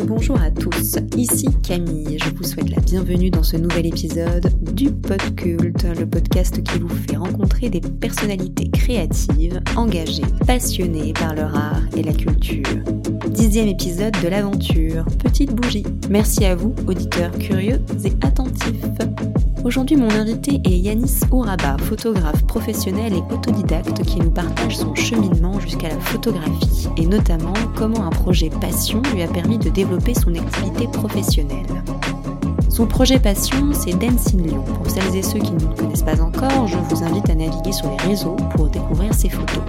bonjour à tous. Ici Camille, je vous souhaite la bienvenue dans ce nouvel épisode du Podcult, le podcast qui vous fait rencontrer des personnalités créatives, engagées, passionnées par leur art et la culture. Dixième épisode de l'aventure, petite bougie. Merci à vous, auditeurs curieux et attentifs. Aujourd'hui, mon invité est Yanis Ouraba, photographe professionnel et autodidacte qui nous partage son cheminement jusqu'à la photographie et notamment comment un projet passion lui a permis de développer son activité professionnelle. Son projet passion, c'est Dancing Lyon. Pour celles et ceux qui ne le connaissent pas encore, je vous invite à naviguer sur les réseaux pour découvrir ses photos.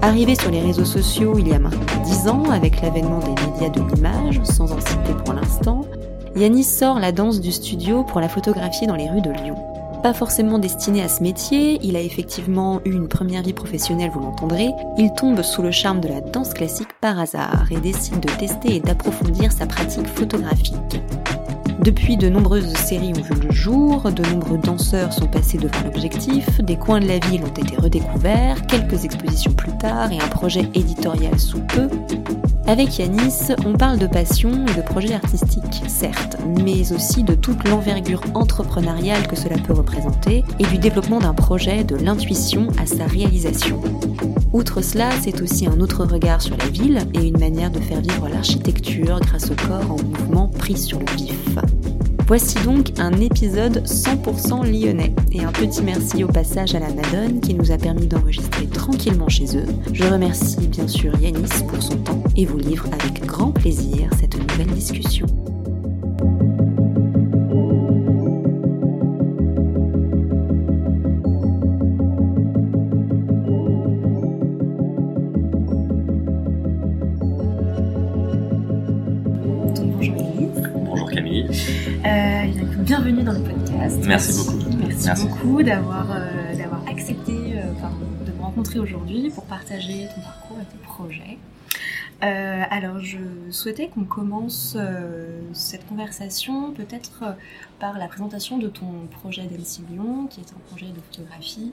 Arrivé sur les réseaux sociaux il y a maintenant 10 ans avec l'avènement des médias de l'image, sans en citer pour l'instant, Yanis sort la danse du studio pour la photographier dans les rues de Lyon. Pas forcément destiné à ce métier, il a effectivement eu une première vie professionnelle, vous l'entendrez, il tombe sous le charme de la danse classique par hasard et décide de tester et d'approfondir sa pratique photographique. Depuis, de nombreuses séries ont vu le jour, de nombreux danseurs sont passés devant l'objectif, des coins de la ville ont été redécouverts, quelques expositions plus tard et un projet éditorial sous peu, avec Yanis, on parle de passion et de projets artistiques, certes, mais aussi de toute l'envergure entrepreneuriale que cela peut représenter et du développement d'un projet de l'intuition à sa réalisation. Outre cela, c'est aussi un autre regard sur la ville et une manière de faire vivre l'architecture grâce au corps en mouvement pris sur le vif. Voici donc un épisode 100% lyonnais et un petit merci au passage à la Madone qui nous a permis d'enregistrer tranquillement chez eux. Je remercie bien sûr Yanis pour son temps et vous livre avec grand plaisir cette nouvelle discussion. Podcast. Merci beaucoup. Merci, beaucoup d'avoir euh, d'avoir accepté euh, de me rencontrer aujourd'hui pour partager ton parcours et tes projets. Euh, alors, je souhaitais qu'on commence cette conversation peut-être par la présentation de ton projet d'Elsie Lyon, qui est un projet de photographie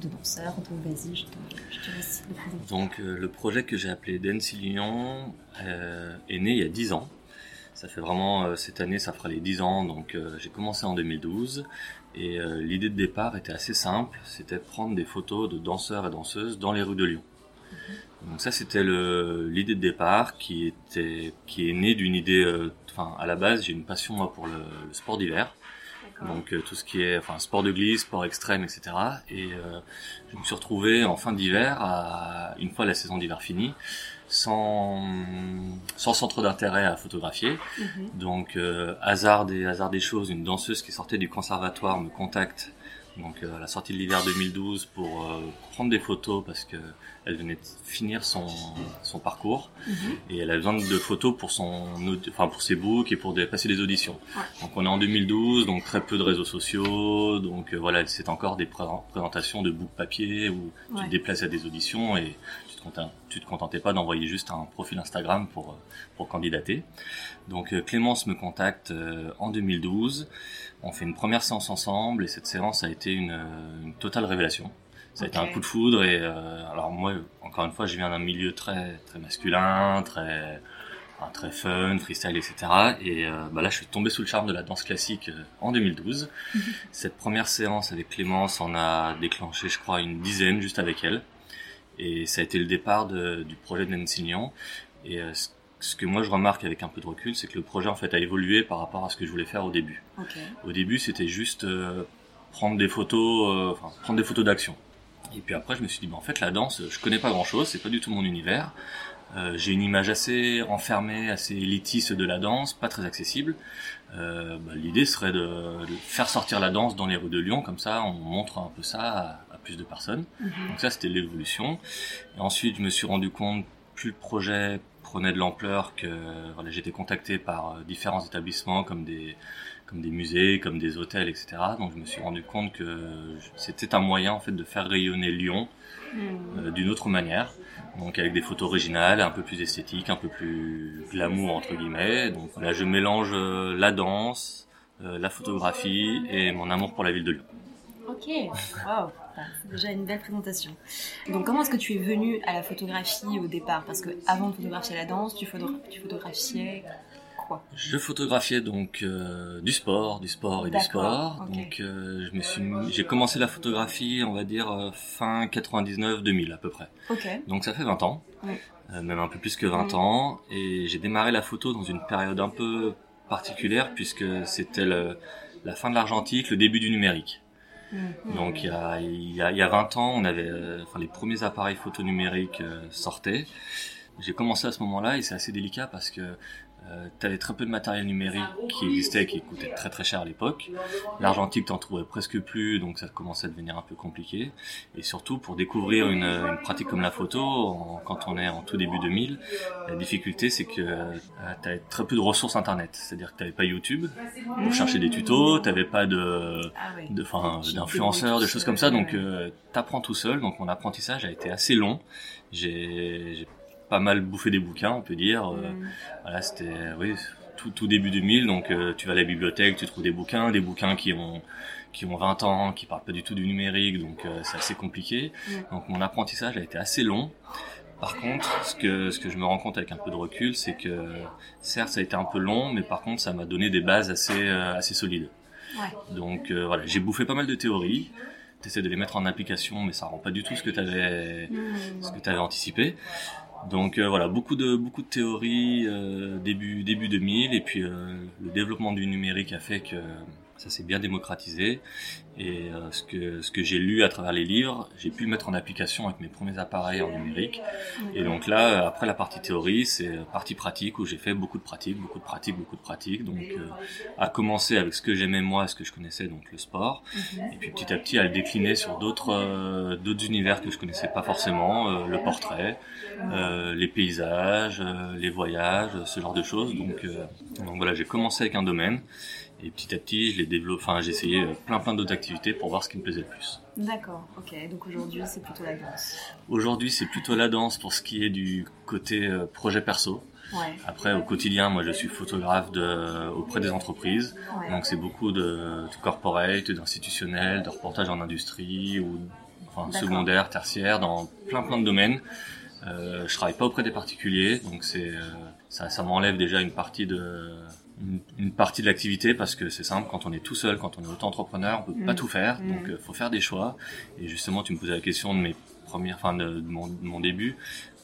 de danseur. Donc, vas-y, je te, laisse le présenter. Donc, le projet que j'ai appelé Dancy Lyon est né il y a 10 ans. Ça fait vraiment, euh, cette année, ça fera les 10 ans, donc euh, j'ai commencé en 2012. Et euh, l'idée de départ était assez simple, c'était de prendre des photos de danseurs et danseuses dans les rues de Lyon. Mhm. Donc ça, c'était l'idée de départ qui était, qui est née d'une idée. Enfin, à la base, j'ai une passion moi pour le, sport d'hiver. Donc tout ce qui est, enfin, sport de glisse, sport extrême, etc. Et je me suis retrouvé en fin d'hiver, une fois la saison d'hiver finie, sans, sans centre d'intérêt à photographier. Mhm. Donc, euh, hasard, des, hasard des choses, une danseuse qui sortait du conservatoire me contacte donc euh, à la sortie de l'hiver 2012 pour euh, prendre des photos parce que elle venait de finir son, son parcours mhm. et elle a besoin de photos pour son enfin pour ses books et pour des, passer des auditions. Donc on est en 2012 donc très peu de réseaux sociaux donc voilà c'est encore des présentations de books papier où tu te déplaces à des auditions et tu te contentais pas d'envoyer juste un profil Instagram pour, euh, pour candidater. Donc euh, Clémence me contacte euh, en 2012, on fait une première séance ensemble et cette séance a été une, totale révélation. Ça a été un coup de foudre et alors moi encore une fois je viens d'un milieu très très masculin, très très fun, freestyle, etc. Et bah là, je suis tombé sous le charme de la danse classique en 2012. Mhm. Cette première séance avec Clémence en a déclenché, je crois, une dizaine juste avec elle. Et ça a été le départ de, du projet de Lyon. Et euh, ce que moi je remarque avec un peu de recul, c'est que le projet en fait a évolué par rapport à ce que je voulais faire au début. Au début, c'était juste euh, prendre des photos, euh, enfin, prendre des photos d'action. Et puis après, je me suis dit, bah, en fait, la danse, je connais pas grand chose, c'est pas du tout mon univers. Euh, j'ai une image assez enfermée, assez élitiste de la danse, pas très accessible. Euh, bah, L'idée serait de, de, faire sortir la danse dans les rues de Lyon, comme ça on montre un peu ça à, plus de personnes. Mhm. Donc ça c'était l'évolution. Et ensuite je me suis rendu compte, plus le projet prenait de l'ampleur, que voilà, j'étais contacté par euh, différents établissements comme des comme des musées, comme des hôtels, etc. Donc je me suis rendu compte que c'était un moyen en fait de faire rayonner Lyon mhm. euh, d'une autre manière donc avec des photos originales, un peu plus esthétiques, un peu plus glamour entre guillemets. Donc là, je mélange euh, la danse, euh, la photographie et mon amour pour la ville de Lyon. Ok, wow, c'est déjà une belle présentation. Donc comment est-ce que tu es venu à la photographie au départ? Parce que avant de photographier la danse, tu, tu photographiais quoi? Je photographiais donc euh, du sport, du sport et du sport. Donc euh, je me suis, j'ai commencé la photographie, on va dire euh, fin 99-2000 à peu près. Ok. Donc ça fait 20 ans, même un peu plus que 20 ans, et j'ai démarré la photo dans une période un peu particulière puisque c'était la fin de l'argentique, le début du numérique. Mm. Donc il y, a, il, y a, il y a 20 ans, on avait, euh, enfin, les premiers appareils photo numériques euh, sortaient. J'ai commencé à ce moment-là et c'est assez délicat parce que euh, tu avais très peu de matériel numérique qui existait, qui coûtait très très cher à l'époque. L'argentique, t'en trouvais presque plus, donc ça commençait à devenir un peu compliqué. Et surtout, pour découvrir une, une pratique comme la photo, quand on est en tout début 2000, la difficulté, c'est que euh, tu avais très peu de ressources internet. C'est-à-dire que tu pas YouTube pour chercher des tutos, tu pas de, ah de d'influenceurs, de choses comme ça, donc euh, tu apprends tout seul. Donc mon apprentissage a été assez long. J'ai pas mal bouffé des bouquins, on peut dire. Euh, mm. Voilà, c'était oui, tout, tout début 2000, donc euh, tu vas à la bibliothèque, tu trouves des bouquins, des bouquins qui ont qui ont 20 ans, qui parlent pas du tout du numérique, donc euh, c'est assez compliqué. Mm. Donc mon apprentissage a été assez long. Par contre, ce que, ce que je me rends compte avec un peu de recul, c'est que certes ça a été un peu long, mais par contre ça m'a donné des bases assez, assez solides. Ouais. Donc voilà, j'ai bouffé pas mal de théories, essaies de les mettre en application, mais ça rend pas du tout ce que tu avais, mm. ce que tu avais anticipé. Donc euh, voilà, beaucoup de beaucoup de théories euh, début début 2000 et puis euh, le développement du numérique a fait que ça s'est bien démocratisé et euh, ce que ce que j'ai lu à travers les livres, j'ai pu le mettre en application avec mes premiers appareils en numérique. Et donc là, après la partie théorie, c'est partie pratique où j'ai fait beaucoup de pratiques, beaucoup de pratiques, beaucoup de pratiques. Donc euh, à commencer avec ce que j'aimais moi, ce que je connaissais, donc le sport, et puis petit à petit à le décliner sur d'autres euh, d'autres univers que je connaissais pas forcément, le portrait, les paysages, les voyages, ce genre de choses. Donc donc voilà, j'ai commencé avec un domaine. Et petit à petit, je l'ai développé, enfin, j'ai essayé euh, plein plein d'autres activités pour voir ce qui me plaisait le plus. D'accord, ok. Donc aujourd'hui, c'est plutôt la danse. Aujourd'hui, c'est plutôt la danse pour ce qui est du côté euh, projet perso. Ouais. Après, au quotidien, moi, je suis photographe de, auprès des entreprises. Donc, c'est beaucoup de, de corporate, d'institutionnel, de reportage en industrie ou enfin, secondaire, tertiaire, dans plein plein de domaines. Euh, je travaille pas auprès des particuliers, donc c'est euh, ça, ça m'enlève déjà une partie de une, partie de l'activité parce que c'est simple quand on est tout seul quand on est auto-entrepreneur on peut pas mm. tout faire. Mm. donc euh, faut faire des choix. Et justement tu me posais la question de mes premières fin de, mon, mon, début.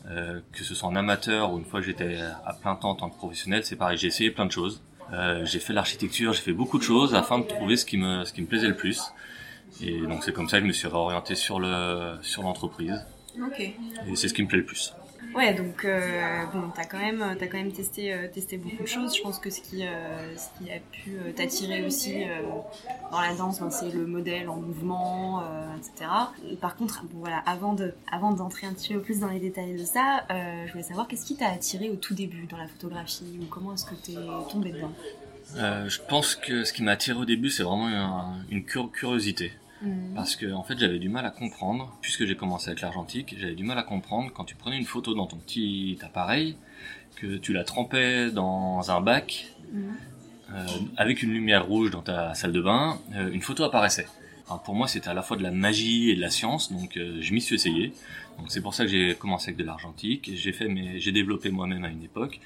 Euh, que ce soit en amateur ou une fois que j'étais à plein temps en tant que professionnel c'est pareil. J'ai essayé plein de choses. Euh, j'ai fait l'architecture j'ai fait beaucoup de choses afin de trouver ce qui me ce qui me plaisait le plus. Et donc c'est comme ça que je me suis réorienté sur le sur l'entreprise. Okay. et c'est ce qui me plaît le plus Ouais, donc euh, bon, t'as quand même, as quand même testé, euh, testé beaucoup de choses. Je pense que ce qui, euh, ce qui a pu euh, t'attirer aussi dans la danse, ben, c'est le modèle en mouvement, etc. par contre, bon, voilà, avant de, avant d'entrer un petit peu plus dans les détails de ça, je voulais savoir qu'est-ce qui t'a attiré au tout début dans la photographie ou comment est-ce que t'es tombé dedans? Je pense que ce qui m'a attiré au début, c'est vraiment une curiosité. Mm. Parce que en fait j'avais du mal à comprendre, puisque j'ai commencé avec l'argentique, j'avais du mal à comprendre quand tu prenais une photo dans ton petit appareil, que tu la trempais dans un bac, mm. euh, avec une lumière rouge dans ta salle de bain, euh, une photo apparaissait. pour moi c'était à la fois de la magie et de la science, donc euh, je m'y suis essayé. Donc c'est pour ça que j'ai commencé avec de l'argentique, j'ai fait mes, j'ai développé moi-même à une époque.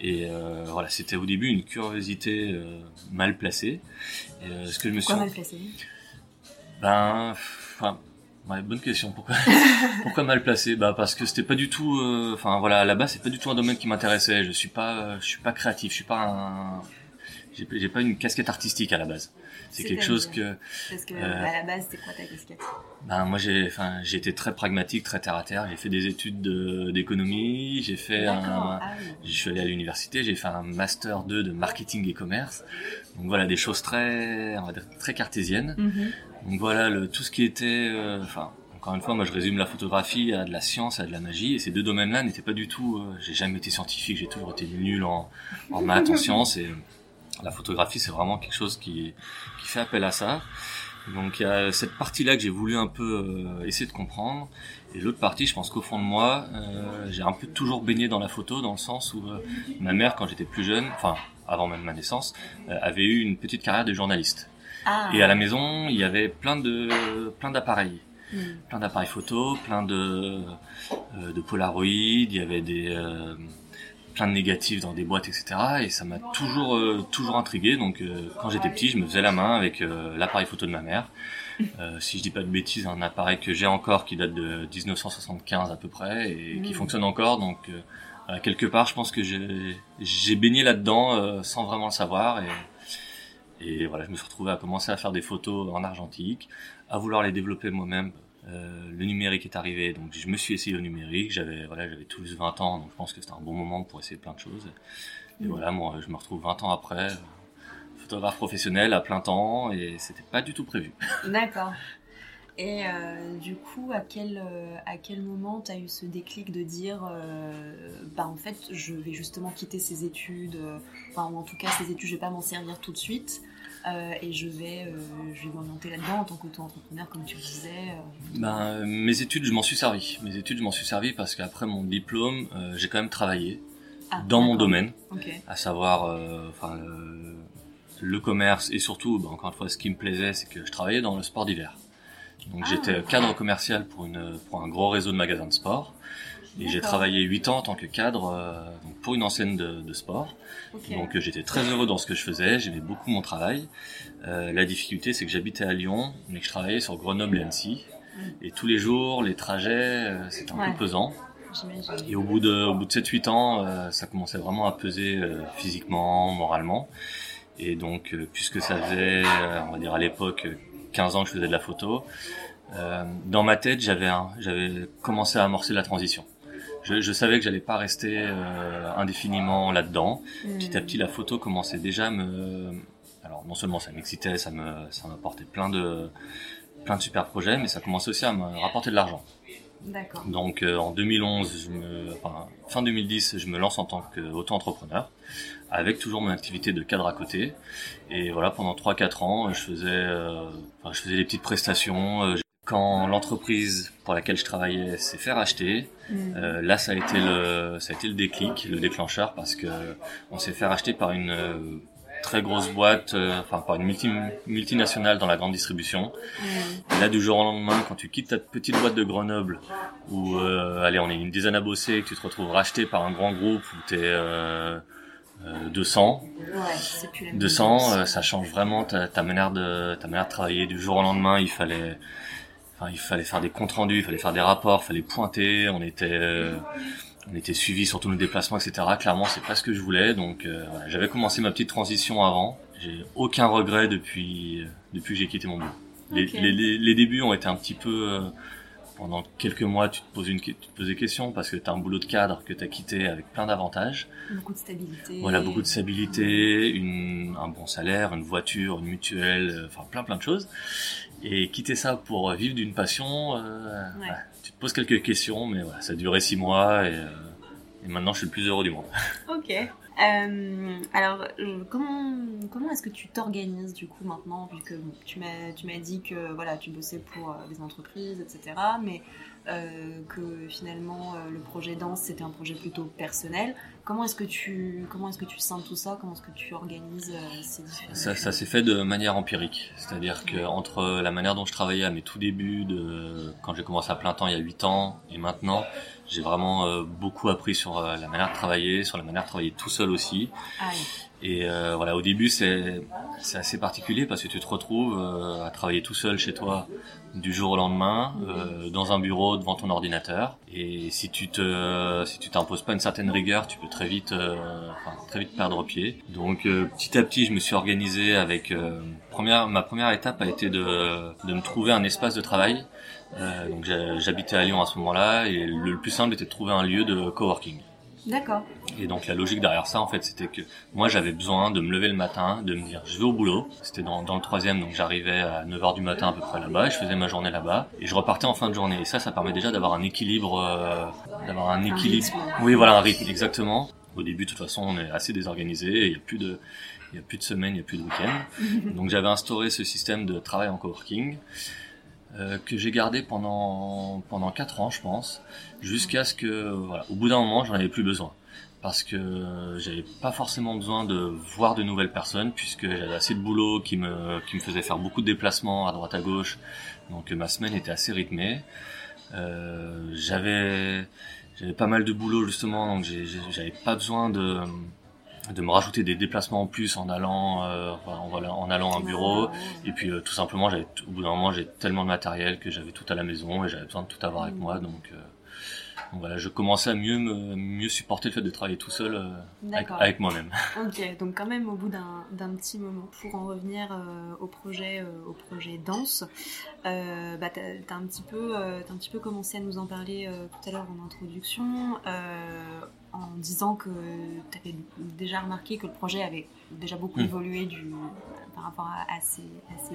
Et euh, voilà, c'était au début une curiosité euh, mal placée. Et, ce que je me Pourquoi mal placée? Ben, enfin, bonne question. Pourquoi, pourquoi mal placé? Bah parce que c'était pas du tout. Euh, enfin voilà, à la base c'est pas du tout un domaine qui m'intéressait. Je suis pas, je suis pas créatif. Je suis pas un. J'ai pas une casquette artistique à la base. C'est quelque chose que. Parce que euh, à la base, c'est quoi ta casquette? Ben moi j'ai, enfin j'ai été très pragmatique, très terre à terre. J'ai fait des études d'économie. J'ai fait un. Ah je suis allé à l'université. J'ai fait un master 2 de marketing et commerce. Donc voilà des choses très, on va dire très cartésiennes. Mm-hmm. Donc voilà, le, tout ce qui était, euh, enfin, encore une fois, moi je résume la photographie à de la science, à de la magie, et ces deux domaines-là n'étaient pas du tout. Euh, j'ai jamais été scientifique, j'ai toujours été nul en, en maths, en sciences, et la photographie c'est vraiment quelque chose qui, qui fait appel à ça. Donc il y a cette partie-là que j'ai voulu un peu euh, essayer de comprendre, et l'autre partie, je pense qu'au fond de moi, j'ai un peu toujours baigné dans la photo, dans le sens où ma mère, quand j'étais plus jeune, enfin avant même ma naissance, avait eu une petite carrière de journaliste. Ah. Et à la maison, il y avait plein de plein d'appareils, Hmm. plein d'appareils photo, plein de euh, de Polaroid. Il y avait des euh, plein de négatifs dans des boîtes, etc. Et ça m'a toujours euh, toujours intrigué. Donc euh, quand j'étais petit, je me faisais la main avec euh, l'appareil photo de ma mère. Euh, si je dis pas de bêtises, un appareil que j'ai encore qui date de 1975 à peu près et qui Mhm. fonctionne encore. Donc euh, quelque part, je pense que j'ai j'ai baigné là-dedans euh, sans vraiment le savoir et et voilà, je me suis retrouvé à commencer à faire des photos en argentique, à vouloir les développer moi-même. Euh, le numérique est arrivé, donc je me suis essayé au numérique. J'avais voilà, j'avais tous 20 ans, donc je pense que c'était un bon moment pour essayer plein de choses. Et Mhm. voilà, moi, je me retrouve 20 ans après, photographe professionnel à plein temps, et c'était pas du tout prévu. D'accord. Et euh, du coup, à quel, euh, à quel moment tu as eu ce déclic de dire, euh, bah en fait, je vais justement quitter ces études, euh, enfin, ou en tout cas, ces études, je vais pas m'en servir tout de suite, et je vais, je vais m'orienter là-dedans en tant qu'auto-entrepreneur, comme tu le disais. Ben, mes études, je m'en suis servi. Mes études, je m'en suis servi parce qu'après mon diplôme, j'ai quand même travaillé Ah, dans mon domaine. À savoir enfin le, le commerce et surtout bah, encore une fois ce qui me plaisait c'est que je travaillais dans le sport d'hiver donc Ah. j'étais cadre commercial pour une pour un gros réseau de magasins de sport. Et j'ai travaillé 8 ans en tant que cadre euh, donc pour une enseigne de, de sport. Donc euh, j'étais très heureux dans ce que je faisais j'aimais beaucoup mon travail. Euh, la difficulté c'est que j'habitais à Lyon mais que je travaillais sur Grenoble et Annecy et tous les jours les trajets c'était un Ouais. peu pesant et au bout de, au bout de 7-8 ans, ça commençait vraiment à peser physiquement, moralement. Et donc, puisque ça faisait, on va dire à l'époque, 15 ans que je faisais de la photo, euh, dans ma tête, j'avais commencé à amorcer la transition. Je, je savais que j'allais pas rester euh, indéfiniment là-dedans. Petit à petit, la photo commençait déjà à me... Alors, non seulement ça m'excitait, ça me, ça m'apportait plein de, plein de super projets, mais ça commençait aussi à me rapporter de l'argent. D'accord. Donc euh, en 2011, je me, enfin, fin 2010, je me lance en tant qu'auto-entrepreneur, avec toujours mon activité de cadre à côté. Et voilà, pendant 3-4 ans, je faisais, euh, enfin, je faisais des petites prestations. euh, Quand l'entreprise pour laquelle je travaillais s'est fait racheter, Mm. euh, là ça a été le, ça a été le déclic, le déclencheur, parce que on s'est fait racheter par une euh, très grosse boîte, euh, enfin par une multi, multinationale dans la grande distribution. Et là, du jour au lendemain, quand tu quittes ta petite boîte de Grenoble, où, euh, allez, on est une dizaine à bosser, que tu te retrouves racheté par un grand groupe où t'es euh, euh, 200, Ouais, c'est plus la même 200, chose. euh, ça change vraiment ta, ta manière de ta manière de travailler. Du jour au lendemain, il fallait, enfin, il fallait faire des comptes rendus, il fallait faire des rapports, il fallait pointer. On était, euh, on était suivi sur tous nos déplacements, etc. Clairement, c'est pas ce que je voulais. Donc, euh, voilà, j'avais commencé ma petite transition avant. J'ai aucun regret depuis depuis que j'ai quitté mon boulot. Les, les, les, les débuts ont été un petit peu euh, pendant quelques mois, tu te poses une, tu te poses des questions parce que tu as un boulot de cadre que tu as quitté avec plein d'avantages. Beaucoup de stabilité. Voilà, beaucoup de stabilité, une, un bon salaire, une voiture, une mutuelle, euh, enfin plein plein de choses. Et quitter ça pour euh, vivre d'une passion, euh, Ouais. ouais, poses quelques questions, mais ça a duré six mois et, euh, et maintenant je suis le plus heureux du monde. Ok. Euh, alors, euh, comment, comment est-ce que tu t'organises du coup maintenant, vu que bon, tu m'as dit que voilà, tu bossais pour des entreprises, etc., mais que finalement le projet danse c'était un projet plutôt personnel. Comment est-ce que tu comment est-ce que tu sens tout ça? Comment est-ce que tu organises euh, ces différents Ça, ça s'est fait de manière empirique, c'est-à-dire que entre la manière dont je travaillais à mes tout débuts, de quand j'ai commencé à plein temps il y a 8 ans, et maintenant, j'ai vraiment euh, beaucoup appris sur euh, la manière de travailler, sur la manière de travailler tout seul aussi. Ah, oui. Et voilà, au début c'est c'est assez particulier parce que tu te retrouves à travailler tout seul chez toi du jour au lendemain dans un bureau devant ton ordinateur. Et si tu te si tu t'imposes pas une certaine rigueur, tu peux très vite euh, enfin, très vite perdre pied. Donc euh, petit à petit, je me suis organisé avec euh, première ma première étape a été de de me trouver un espace de travail. Euh, donc j'habitais à Lyon à ce moment-là et le, le plus simple était de trouver un lieu de coworking. D'accord. Et donc la logique derrière ça, en fait, c'était que moi j'avais besoin de me lever le matin, de me dire je vais au boulot. C'était dans, dans le troisième, donc j'arrivais à 9h du matin à peu près là-bas, je faisais ma journée là-bas, et je repartais en fin de journée. Et ça, ça permet déjà d'avoir un équilibre, euh, d'avoir un équilibre. Oui, voilà, un rythme, exactement. Au début, de toute façon, on est assez désorganisé, il y a plus de, il y a plus de semaine, il y a plus de week-end. donc j'avais instauré ce système de travail en coworking. Euh, que j'ai gardé pendant pendant quatre ans, je pense, jusqu'à ce que voilà, au bout d'un moment, j'en avais plus besoin parce que j'avais pas forcément besoin de voir de nouvelles personnes puisque j'avais assez de boulot qui me qui me faisait faire beaucoup de déplacements à droite à gauche. Donc ma semaine était assez rythmée. Euh, j'avais j'avais pas mal de boulot justement, donc j'avais pas besoin de de me rajouter des déplacements en plus en allant euh, en, en allant à un bureau. Et puis euh, tout simplement j'avais au bout d'un moment j'ai tellement de matériel que j'avais tout à la maison et j'avais besoin de tout avoir avec moi. Donc euh, donc voilà, je commençais à mieux me, mieux supporter le fait de travailler tout seul avec, moi-même. Ok, donc quand même au bout d'un petit moment. Pour en revenir au projet au projet danse, bah t'as as un petit peu as un petit peu commencé à nous en parler tout à l'heure en introduction en disant que tu avais déjà remarqué que le projet avait déjà beaucoup hmm. évolué du, par rapport à, ses,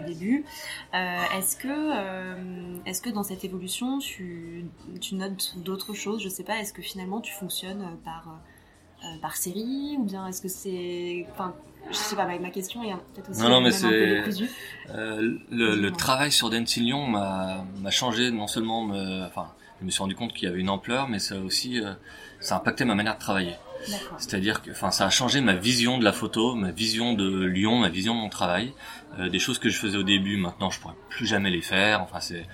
débuts. Euh, est-ce que, euh, est que dans cette évolution, tu, tu notes d'autres choses? Je sais pas, est-ce que finalement tu fonctionnes par, euh, par série ou bien est-ce que c'est. Enfin, je sais pas, ma question est peut-être aussi non, non, mais c'est le, le travail sur Dancing Lyon m'a changé non seulement me, enfin je me suis rendu compte qu'il y avait une ampleur mais ça aussi ça a impacté ma manière de travailler c'est-à-dire que, enfin, ça a changé ma vision de la photo, ma vision de Lyon, ma vision de mon travail. Euh, des choses que je faisais au début, maintenant, je pourrais plus jamais les faire. Enfin, c'est,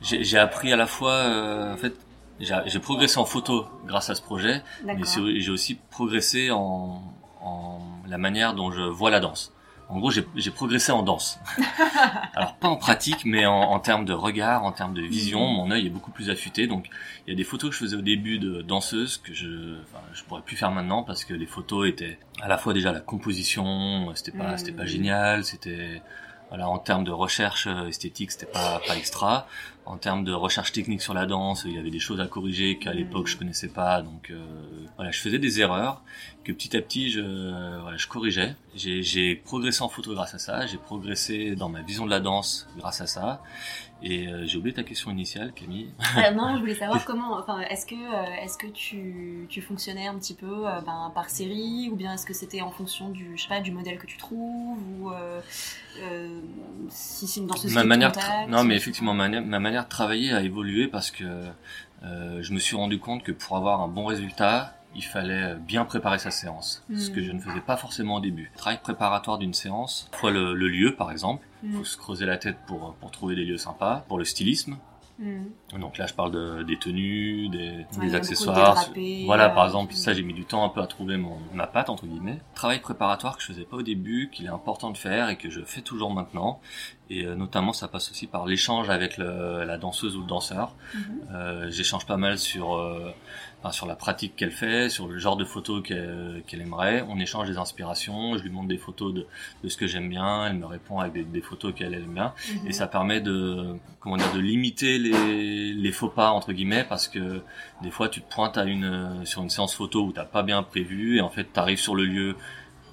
j'ai appris à la fois, euh, en fait, j'ai progressé en photo grâce à ce projet, mais j'ai aussi progressé en, en la manière dont je vois la danse. En gros, j'ai progressé en danse. Alors pas en pratique, mais en, en, termes de regard, en termes de vision, mhm. mon œil est beaucoup plus affûté. Donc il y a des photos que je faisais au début de danseuse que je, enfin, je pourrais plus faire maintenant parce que les photos étaient à la fois déjà la composition, c'était pas, c'était pas mhm. génial, c'était voilà, en termes de recherche euh, esthétique, c'était pas pas extra. En termes de recherche technique sur la danse, il y avait des choses à corriger qu'à l'époque je connaissais pas. Donc euh, voilà, je faisais des erreurs que petit à petit je voilà, je corrigeais. J'ai progressé en photo grâce à ça. J'ai progressé dans ma vision de la danse grâce à ça. Et euh, j'ai oublié ta question initiale, Camille. Euh, non, je voulais savoir comment. Enfin, est-ce que euh, est-ce que tu, tu fonctionnais un petit peu ben, par série ou bien est-ce que c'était en fonction du je sais pas du modèle que tu trouves ou si c'est dans ce ma manière non mais effectivement ma, ma, manière de travailler a évolué parce que je me suis rendu compte que pour avoir un bon résultat il fallait bien préparer sa séance, ce que je ne faisais pas forcément au début. travail préparatoire d'une séance, fois le, le, lieu par exemple, il faut se creuser la tête pour, pour trouver des lieux sympas, pour le stylisme, Mm. Donc là, je parle de, des tenues, des, des accessoires. voilà, par euh, exemple, ça, j'ai mis du temps un peu à trouver mon, ma patte, entre guillemets. Travail préparatoire que je faisais pas au début, qu'il est important de faire et que je fais toujours maintenant. Et euh, notamment, ça passe aussi par l'échange avec le, la danseuse ou le danseur. Mm-hmm. Euh, J'échange pas mal sur, enfin, sur la pratique qu'elle fait, sur le genre de photos qu'elle aimerait. On échange des inspirations. Je lui montre des photos de, de ce que j'aime bien. Elle me répond avec des, des photos qu'elle aime bien. Mm-hmm. Et ça permet de, comment dire, de limiter les, les faux pas entre guillemets parce que des fois, tu te pointes à une sur une séance photo où t'as pas bien prévu et en fait, t'arrives sur le lieu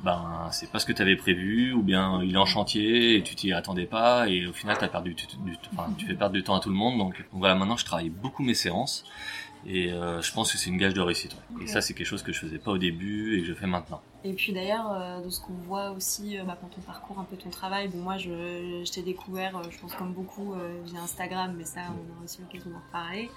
ben c'est pas ce que tu avais prévu ou bien il est en chantier et tu t'y attendais pas et au final as perdu tu, enfin, tu fais perdre du temps à tout le monde donc, voilà maintenant je travaille beaucoup mes séances et euh, je pense que c'est une gage de réussite et ça c'est quelque chose que je faisais pas au début et que je fais maintenant et puis d'ailleurs euh, de ce qu'on voit aussi euh, bah, quand on parcourt un peu ton travail bon moi je, je t'ai découvert je pense comme beaucoup via Instagram mais ça on a aussi l'occasion d'en reparler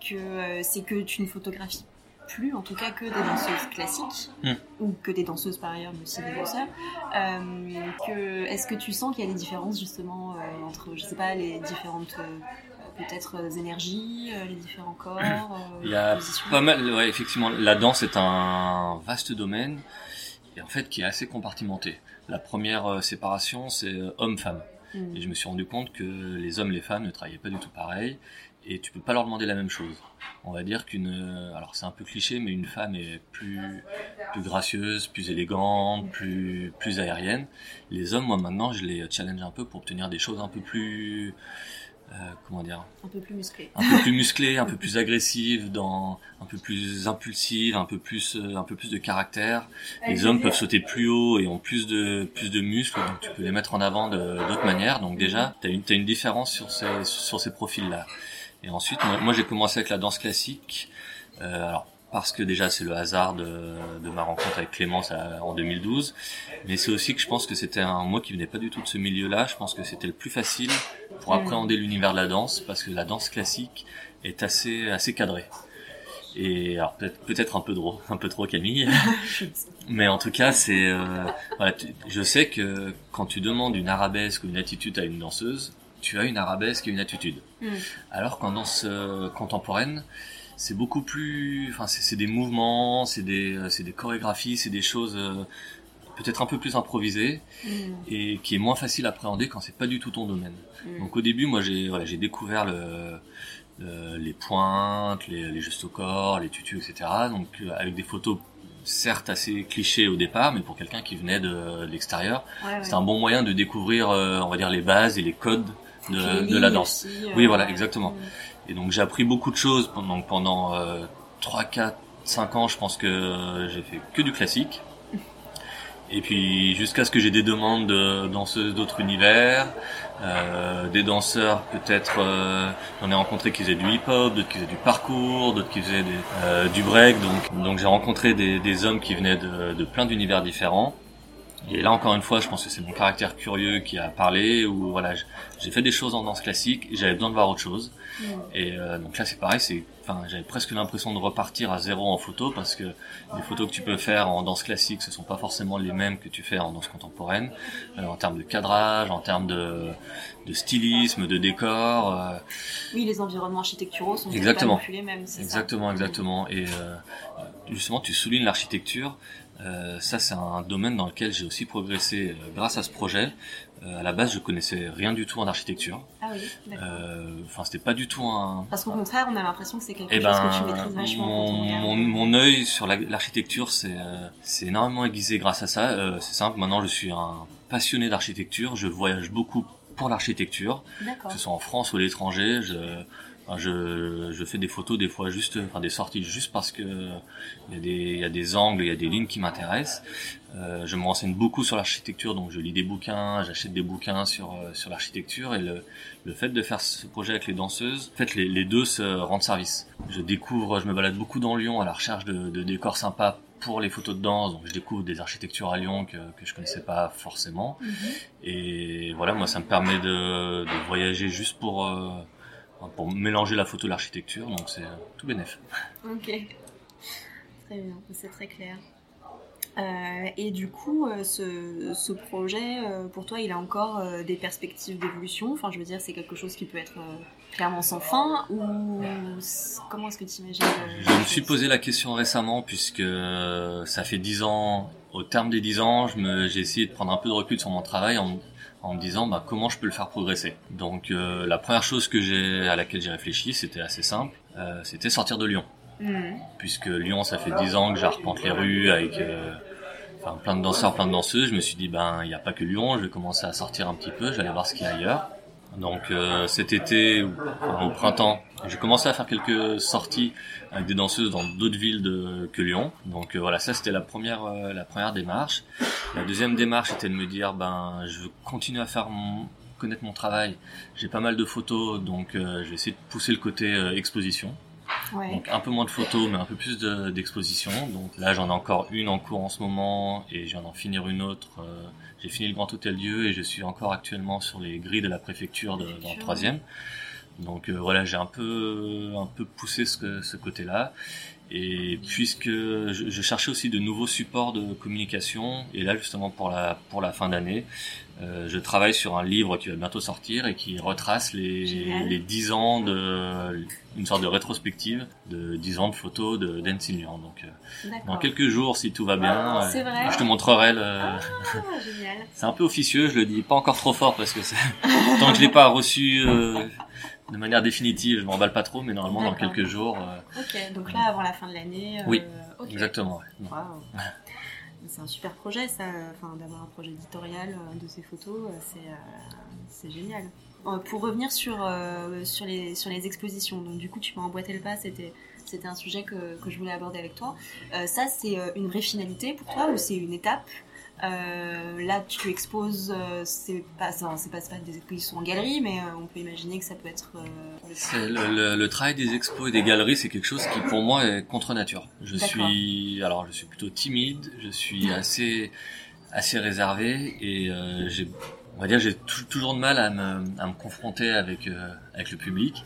que c'est que tu ne photographies plus, en tout cas, que des danseuses classiques, hmm. ou que des danseuses par ailleurs, mais aussi des danseurs. Euh, est-ce que tu sens qu'il y a des différences justement euh, entre, je sais pas, les différentes euh, peut-être énergies, les différents corps Il y a pas mal, ouais, effectivement, la danse est un vaste domaine, et en fait qui est assez compartimenté. La première séparation, c'est homme-femme. Hmm. Et je me suis rendu compte que les hommes et les femmes ne travaillaient pas du tout pareil, et tu peux pas leur demander la même chose. On va dire qu'une, alors c'est un peu cliché, mais une femme est plus plus gracieuse, plus élégante, plus plus aérienne. Les hommes, moi maintenant, je les challenge un peu pour obtenir des choses un peu plus euh, comment dire un peu plus musclées un peu plus musclées un peu plus agressives dans un peu plus impulsives un peu plus euh, un peu plus de caractère. Les hommes peuvent sauter plus haut et ont plus de plus de muscles donc tu peux les mettre en avant d'autres manières. Donc déjà tu as une as une différence sur ces sur ces profils là et ensuite, moi, j'ai commencé avec la danse classique. Euh, alors parce que déjà c'est le hasard de, de, ma rencontre avec Clémence en 2012, mais c'est aussi que je pense que c'était un moi qui venais pas du tout de ce milieu-là. Je pense que c'était le plus facile pour appréhender l'univers de la danse parce que la danse classique est assez assez cadrée. Et alors peut-être peut-être un peu trop, un peu trop Camille. Mais en tout cas, c'est euh, voilà, je sais que quand tu demandes une arabesque ou une attitude à une danseuse, tu as une arabesque et une attitude. Mm. Alors qu'en danse euh, contemporaine, c'est beaucoup plus, enfin c'est des mouvements, c'est des euh, c'est des chorégraphies, c'est des choses euh, peut-être un peu plus improvisées Mm. et qui est moins facile à appréhender quand c'est pas du tout ton domaine. Mm. Donc au début, moi j'ai voilà, j'ai découvert le, le- les pointes, les, les gestes au corps, les tutus, etc. Donc euh, avec des photos certes assez clichés au départ, mais pour quelqu'un qui venait de, de l'extérieur, Ouais, ouais. c'est un bon moyen de découvrir, on va dire, les bases et les codes de, Les de la danse. aussi, euh, Oui, voilà, exactement. Mm. Et donc j'ai appris beaucoup de choses pendant pendant euh, 3, 4, 5 ans, je pense que j'ai fait que du classique. Et puis jusqu'à ce que j'ai des demandes de danseuses d'autres univers, euh, des danseurs peut-être, euh, j'en ai rencontré qui faisaient du hip-hop, d'autres qui faisaient du parcours, d'autres qui faisaient euh, du break. Donc, donc j'ai rencontré des, des hommes qui venaient de, de plein d'univers différents. Et là encore une fois, je pense que c'est mon caractère curieux qui a parlé. Ou voilà, j'ai fait des choses en danse classique, j'avais besoin de voir autre chose. Et euh, donc là c'est pareil, c'est, enfin j'avais presque l'impression de repartir à zéro en photo parce que les photos que tu peux faire en danse classique, ce sont pas forcément les mêmes que tu fais en danse contemporaine, euh, en termes de cadrage, en termes de, de stylisme, de décor. euh, Oui, les environnements architecturaux sont Exactement. pas les mêmes, c'est ça exactement, exactement. Et euh, justement, tu soulignes l'architecture. Euh, ça, c'est un domaine dans lequel j'ai aussi progressé euh, grâce à ce projet. Euh, à la base, je connaissais rien du tout en architecture. Ah oui, d'accord. Euh, Enfin, c'était pas du tout un, Parce qu'au contraire, on a l'impression que c'est quelque Eh chose ben, que tu maîtrises vachement mon, mon, mon œil sur la- l'architecture, c'est euh, c'est énormément aiguisé grâce à ça. Euh, c'est simple, maintenant je suis un passionné d'architecture, je voyage beaucoup pour l'architecture, que ce soit en France ou à l'étranger. Je, enfin, je, je fais des photos des fois juste, enfin des sorties juste parce que il y a des, y a des angles, il y a des lignes qui m'intéressent. Euh, je me renseigne beaucoup sur l'architecture, donc je lis des bouquins, j'achète des bouquins sur euh, sur l'architecture et le, le fait de faire ce projet avec les danseuses, en fait les, les deux se rendent service. Je découvre, je me balade beaucoup dans Lyon à la recherche de, de décors sympas pour les photos de danse, donc je découvre des architectures à Lyon que que je connaissais pas forcément. Mhm. Et voilà, moi, ça me permet de, de voyager juste pour, euh, pour mélanger la photo et l'architecture, donc c'est euh, tout bénef. Ok. Très bien, c'est très clair. Euh, et du coup, euh, ce, ce projet, euh, pour toi, il a encore des perspectives d'évolution? Enfin, je veux dire, c'est quelque chose qui peut être clairement sans fin Ou comment est-ce que tu imagines euh, Je me suis posé la question récemment, puisque euh, ça fait dix ans, au terme des dix ans, j'ai essayé de prendre un peu de recul sur mon travail en, en me disant bah, comment je peux le faire progresser. Donc euh, la première chose que j'ai, à laquelle j'ai réfléchi, c'était assez simple, euh, c'était sortir de Lyon. Mhm. puisque Lyon, ça fait 10 ans que j'arpente les rues avec enfin, plein de danseurs, plein de danseuses. Je me suis dit, ben, il n'y a pas que Lyon, je vais commencer à sortir un petit peu, j'allais voir ce qu'il y a ailleurs. Donc euh, cet été, enfin, au printemps, j'ai commencé à faire quelques sorties avec des danseuses dans d'autres villes de, que Lyon. Donc euh, voilà, ça c'était la première, euh, la première démarche. La deuxième démarche était de me dire, ben, je veux continuer à faire mon, connaître mon travail. J'ai pas mal de photos, donc euh, je vais essayer de pousser le côté exposition. Ouais. Donc un peu moins de photos, mais un peu plus de- d'expositions. Donc là, j'en ai encore une en cours en ce moment, et je viens d'en finir une autre. euh, J'ai fini le Grand Hôtel Dieu, et je suis encore actuellement sur les grilles de la préfecture de, dans le troisième. Donc euh, voilà, j'ai un peu un peu poussé ce, ce côté-là. Et puisque je, je cherchais aussi de nouveaux supports de communication, et là justement pour la pour la fin d'année, euh, je travaille sur un livre qui va bientôt sortir et qui retrace les les dix ans de une sorte de rétrospective de 10 ans de photos de Lyon. Donc euh, dans quelques jours, si tout va bien, Ah, euh, vrai je te montrerai le. Ah. C'est un peu officieux, je le dis pas encore trop fort parce que c'est... tant que je l'ai pas reçu de manière définitive, je m'emballe pas trop, mais normalement dans quelques jours, Ok, donc là, avant la fin de l'année. Oui, exactement. C'est un super projet, ça, enfin, d'avoir un projet éditorial euh, de ces photos, euh, c'est euh, c'est génial. Pour revenir sur, les, expositions, donc du coup tu m'as emboîté le pas, c'était un sujet que, que je voulais aborder avec toi. Ça, c'est une vraie finalité pour toi ou c'est une étape Euh, Là, tu exposes, euh, c'est pas, c'est pas, pas des expositions en galerie, mais euh, on peut imaginer que ça peut être. euh, le, le- le travail des expos et des galeries, c'est quelque chose qui pour moi est contre nature. Je suis, alors je suis plutôt timide, je suis assez assez réservé et euh, j'ai on va dire, j'ai toujours de mal à me, à me confronter avec euh, avec le public.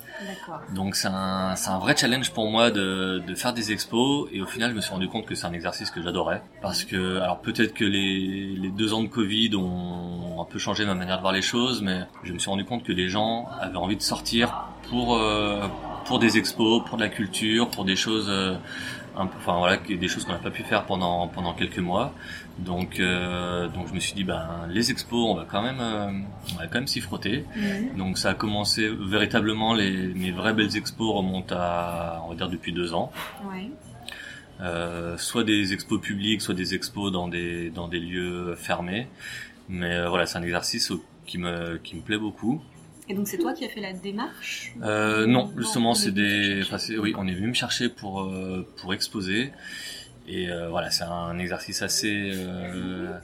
Donc c'est un c'est un vrai challenge pour moi de de faire des expos et au final je me suis rendu compte que c'est un exercice que j'adorais parce que alors peut-être que les les deux ans de Covid ont un peu changé ma manière de voir les choses, mais je me suis rendu compte que les gens avaient envie de sortir pour euh, pour des expos, pour de la culture, pour des choses euh, enfin voilà, des choses qu'on n'a pas pu faire pendant pendant quelques mois. Donc euh, donc je me suis dit ben les expos, on va quand même euh, on va quand même s'y frotter. Mhm. Donc ça a commencé véritablement les mes vraies belles expos remontent à on va dire depuis deux ans. Ouais. Euh, soit des expos publics, soit des expos dans des dans des lieux fermés. Mais euh, voilà, c'est un exercice qui me qui me plaît beaucoup. Et donc c'est toi qui as fait la démarche euh, Non, justement c'est des, enfin, oui, on est venu me chercher pour euh, pour exposer et euh, voilà c'est un exercice assez euh,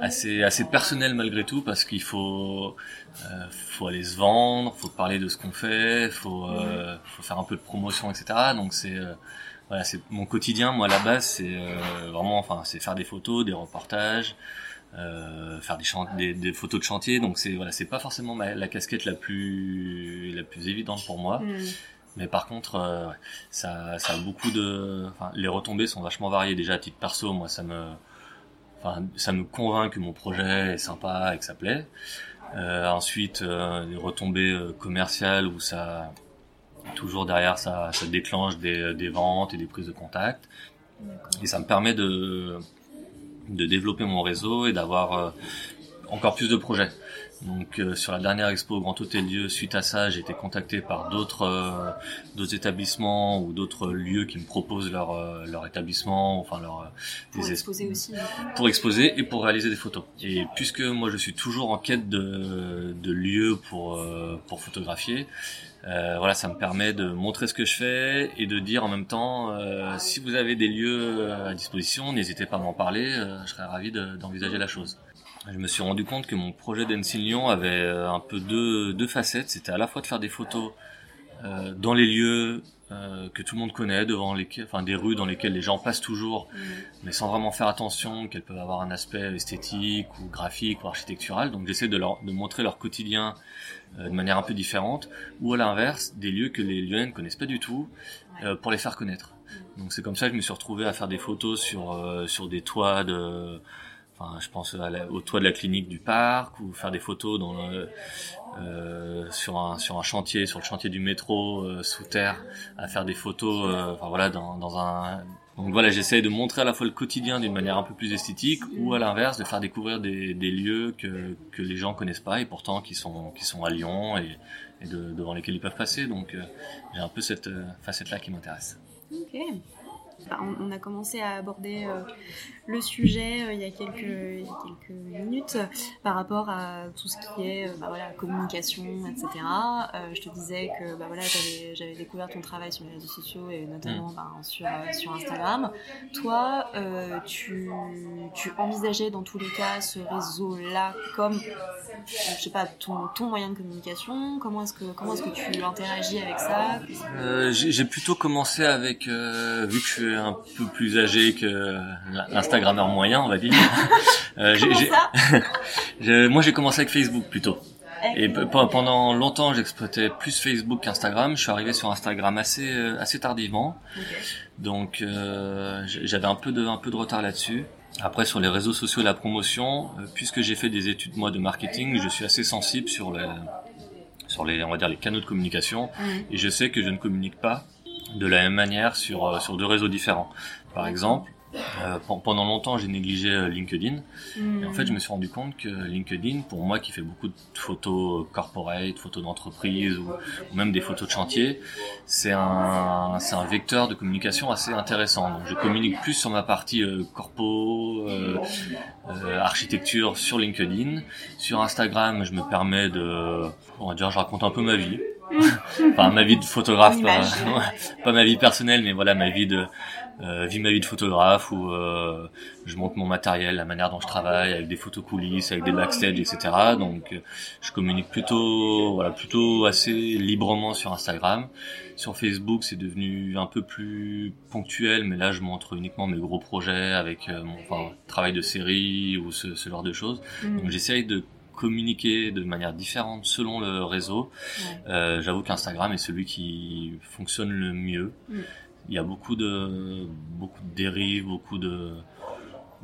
assez assez personnel malgré tout parce qu'il faut euh, faut aller se vendre, faut parler de ce qu'on fait, faut euh, faut faire un peu de promotion etc. Donc c'est voilà c'est mon quotidien moi à la base c'est vraiment enfin c'est faire des photos, des reportages euh, faire des, des, photos de chantier. Donc c'est voilà, c'est pas forcément la casquette la plus la plus évidente pour moi. Mm. Mais par contre, euh, ça, ça a beaucoup de, enfin, les retombées sont vachement variées. Déjà à titre perso, moi ça me, enfin, ça me convainc que mon projet est sympa et que ça plaît. Euh, ensuite, euh, les retombées euh, commerciales où ça, toujours derrière ça, ça déclenche des, des ventes et des prises de contact. Et ça me permet de de développer mon réseau et d'avoir euh, encore plus de projets. Donc euh, sur la dernière expo au Grand Hôtel Dieu, suite à ça, j'ai été contacté par d'autres euh, d'autres établissements ou d'autres lieux qui me proposent leur leur établissement, enfin leur pour exposer aussi. Pour exposer et pour réaliser des photos. Et puisque moi je suis toujours en quête de de lieux pour pour photographier, euh, voilà, ça me permet de montrer ce que je fais et de dire en même temps, euh, si vous avez des lieux à disposition, n'hésitez pas à m'en parler, euh, je serais ravi d'envisager la chose. Je me suis rendu compte que mon projet d'Ensignon avait un peu deux, deux facettes. C'était à la fois de faire des photos dans les lieux que tout le monde connaît, devant lesquels, enfin des rues dans lesquelles les gens passent toujours, mm. mais sans vraiment faire attention qu'elles peuvent avoir un aspect esthétique ou graphique ou architectural. Donc j'essaie de leur de montrer leur quotidien euh, de manière un peu différente, ou à l'inverse, des lieux que les Lyonnais ne connaissent pas du tout, euh, pour les faire connaître. Donc c'est comme ça que je me suis retrouvé à faire des photos sur euh, sur des toits de, enfin je pense au toit de la clinique du parc, ou faire des photos dans euh, sur un sur un chantier, sur le chantier du métro sous terre, à faire des photos, enfin voilà dans dans un donc voilà, j'essaye de montrer à la fois le quotidien d'une manière un peu plus esthétique ou à l'inverse de faire découvrir des, lieux que, que les gens connaissent pas et pourtant qui sont, qui sont à Lyon et, et de, devant lesquels ils peuvent passer. Donc euh, j'ai un peu cette euh, facette-là qui m'intéresse. Ok. On, a commencé à aborder euh, le sujet euh, il, y a quelques, quelques minutes par rapport à tout ce qui est euh, bah, voilà, communication, etc. je te disais que bah, voilà, j'avais découvert ton travail sur les réseaux sociaux et notamment mm. bah, sur, sur Instagram. Toi, tu, tu envisageais dans tous les cas ce réseau-là comme je sais pas, ton, ton moyen de communication? Comment est-ce que comment est-ce que tu interagis avec ça? Euh, J'ai plutôt commencé avec, euh, vu que un peu plus âgé que l'Instagrammeur moyen, on va dire. euh, moi, j'ai commencé avec Facebook plutôt. Et pendant longtemps, j'exploitais plus Facebook qu'Instagram. Je suis arrivé sur Instagram assez euh, assez tardivement, donc euh, j'avais un peu de un peu de retard là-dessus. Après, sur les réseaux sociaux et la promotion, euh, puisque j'ai fait des études moi de marketing, je suis assez sensible sur les, sur les, on va dire les canaux de communication, mmh. et je sais que je ne communique pas de la même manière sur euh, sur deux réseaux différents. Par exemple, euh, pendant longtemps, j'ai négligé euh, LinkedIn. Et en fait, je me suis rendu compte que LinkedIn, pour moi qui fais beaucoup de photos corporate, photos d'entreprise ou, même des photos de chantier, c'est un, c'est un vecteur de communication assez intéressant. Donc, je communique plus sur ma partie euh, corpo, euh, euh, architecture sur LinkedIn. Sur Instagram, je me permets de, on va dire, je raconte un peu ma vie. Enfin, ma vie de photographe, pas, pas ma vie personnelle, mais voilà, ma vie de euh, vie ma vie de photographe où euh, je montre mon matériel, la manière dont je travaille, avec des photos coulisses, avec des backstage, etc. Donc euh, je communique plutôt, voilà, plutôt assez librement sur Instagram. Sur Facebook, c'est devenu un peu plus ponctuel, mais là je montre uniquement mes gros projets avec euh, mon enfin, travail de série ou ce, ce genre de choses. Mm. Donc j'essaye de communiquer de manière différente selon le réseau. Euh, J'avoue qu'Instagram est celui qui fonctionne le mieux. Mm. Il y a beaucoup de beaucoup de dérives, beaucoup de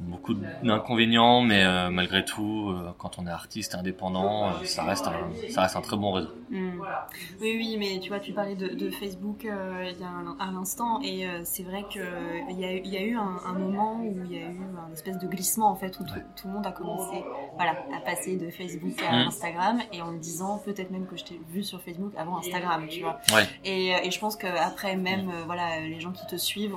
beaucoup d'inconvénients, mais euh, malgré tout, euh, quand on est artiste indépendant, euh, ça reste un, ça reste un très bon réseau. Mm. Oui, oui, mais tu vois, tu parlais de, de Facebook il y a un, un instant, et c'est vrai qu'il y a, y a eu un, un moment où il y a eu un espèce de glissement en fait, où tout, Ouais. tout le monde a commencé, voilà, à passer de Facebook à Mm. Instagram, et en me disant peut-être même que je t'ai vu sur Facebook avant Instagram, tu vois. Ouais. Et, et je pense qu'après même, voilà, les gens qui te suivent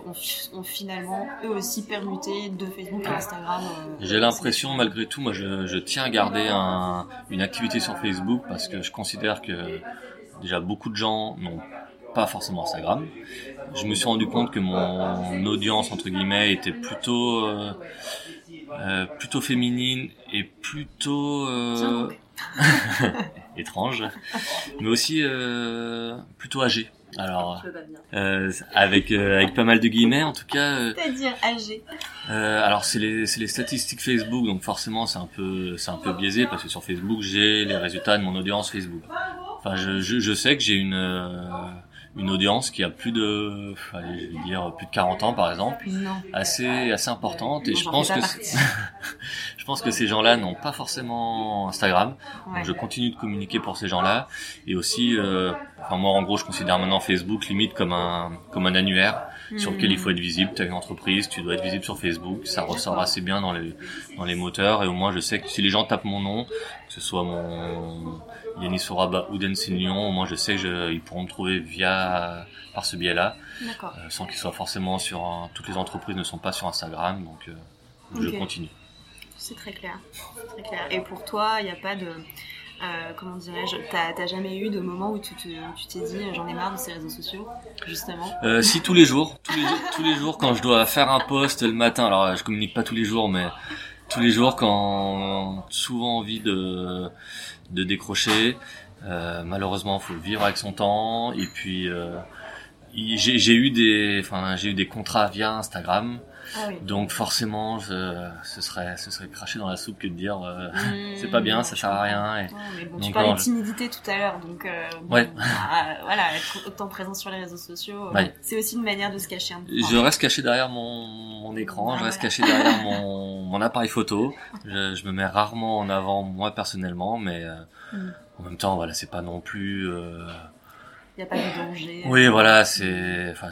ont finalement eux aussi permuté de Facebook à Instagram. euh, J'ai l'impression, malgré tout, moi, je, je tiens à garder un, une activité sur Facebook parce que je considère que déjà beaucoup de gens n'ont pas forcément Instagram. Je me suis rendu compte que mon audience entre guillemets était plutôt euh, euh, plutôt féminine et plutôt euh, étrange, mais aussi euh, plutôt âgée. Alors euh, avec euh, avec pas mal de guillemets en tout cas. euh, C'est-à-dire âgé. euh, alors c'est les c'est les statistiques Facebook donc forcément c'est un peu c'est un peu biaisé parce que sur Facebook j'ai les résultats de mon audience Facebook. Enfin je je, je sais que j'ai une euh, une audience qui a plus de allez, je vais dire plus de 40 ans par exemple, Non. assez assez importante et je pense que je pense que ces gens-là n'ont pas forcément Instagram. Ouais. Donc je continue de communiquer pour ces gens-là et aussi euh, enfin moi en gros je considère maintenant Facebook limite comme un comme un annuaire sur lequel il faut être visible. Tu as une entreprise, tu dois être visible sur Facebook. Ça ressort assez bien dans les dans les moteurs et au moins je sais que si les gens tapent mon nom, que ce soit mon Yanis Soraba ou Dancing Lyon, moins je sais que je- ils pourront me trouver via par ce biais-là, D'accord. euh, sans qu'ils soient forcément sur un- toutes les entreprises ne sont pas sur Instagram, donc euh, je continue. C'est très clair. Très clair. Et pour toi, il n'y a pas de. euh, comment dirais-je T'as jamais eu de moment où tu t'es dit j'en ai marre de ces réseaux sociaux, justement? Euh, si tous les jours, tous les, tous les jours quand je dois faire un post le matin, alors euh, je communique pas tous les jours, mais tous les jours quand souvent envie de de décrocher, euh, malheureusement faut vivre avec son temps. Et puis euh, j'ai eu des, enfin j'ai eu des contrats via Instagram, Ah oui. donc forcément je, ce serait ce serait cracher dans la soupe que de dire euh, Mmh, c'est pas bien, ça sert à rien. Et, Ouais, mais bon, Donc, tu parlais non, de je- timidité tout à l'heure, donc euh, bon, Ouais. bah, voilà, être autant présent sur les réseaux sociaux, euh, Ouais. c'est aussi une manière de se cacher un peu. Je reste caché derrière mon, mon écran, je Ah, reste voilà. caché derrière mon, mon appareil photo. Je, je me mets rarement en avant moi personnellement, mais euh, Mm. en même temps, voilà, c'est pas non plus. euh, Il n'y a pas de danger. Oui, voilà, c'est, enfin,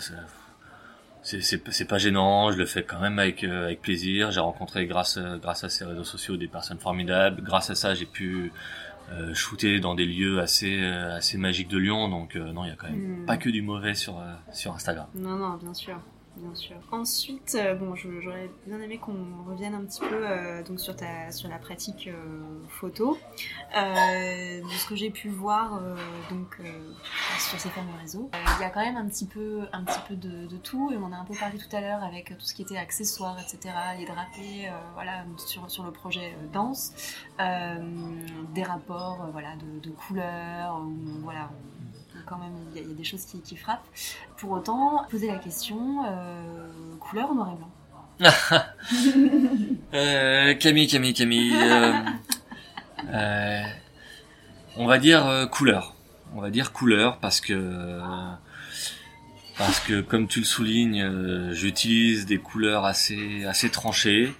c'est- pas gênant. Je le fais quand même avec euh, avec plaisir. J'ai rencontré grâce euh, grâce à ces réseaux sociaux des personnes formidables. Grâce à ça, j'ai pu euh, shooter dans des lieux assez euh, assez magiques de Lyon. Donc euh, non, il y a quand même Mm. pas que du mauvais sur euh, sur Instagram. Non, non, bien sûr. Bien sûr. Ensuite, euh, bon, j'aurais bien aimé qu'on revienne un petit peu euh, donc sur ta sur la pratique euh, photo. De ce que j'ai pu voir donc sur ces fameux réseaux, il y a quand même un petit peu un petit peu de, tout et on a un peu parlé tout à l'heure avec tout ce qui était accessoires, etc. Les drapés, voilà, sur sur le projet danse, des rapports, voilà, de, couleurs, voilà. Quand même, il y, a- des choses qui, frappent. Pour autant, poser la question, euh, couleur ou noir et blanc Euh, Camille, Camille, Camille. euh, on va dire couleur. On va dire couleur parce que parce que comme tu le soulignes, j'utilise des couleurs assez assez tranchées.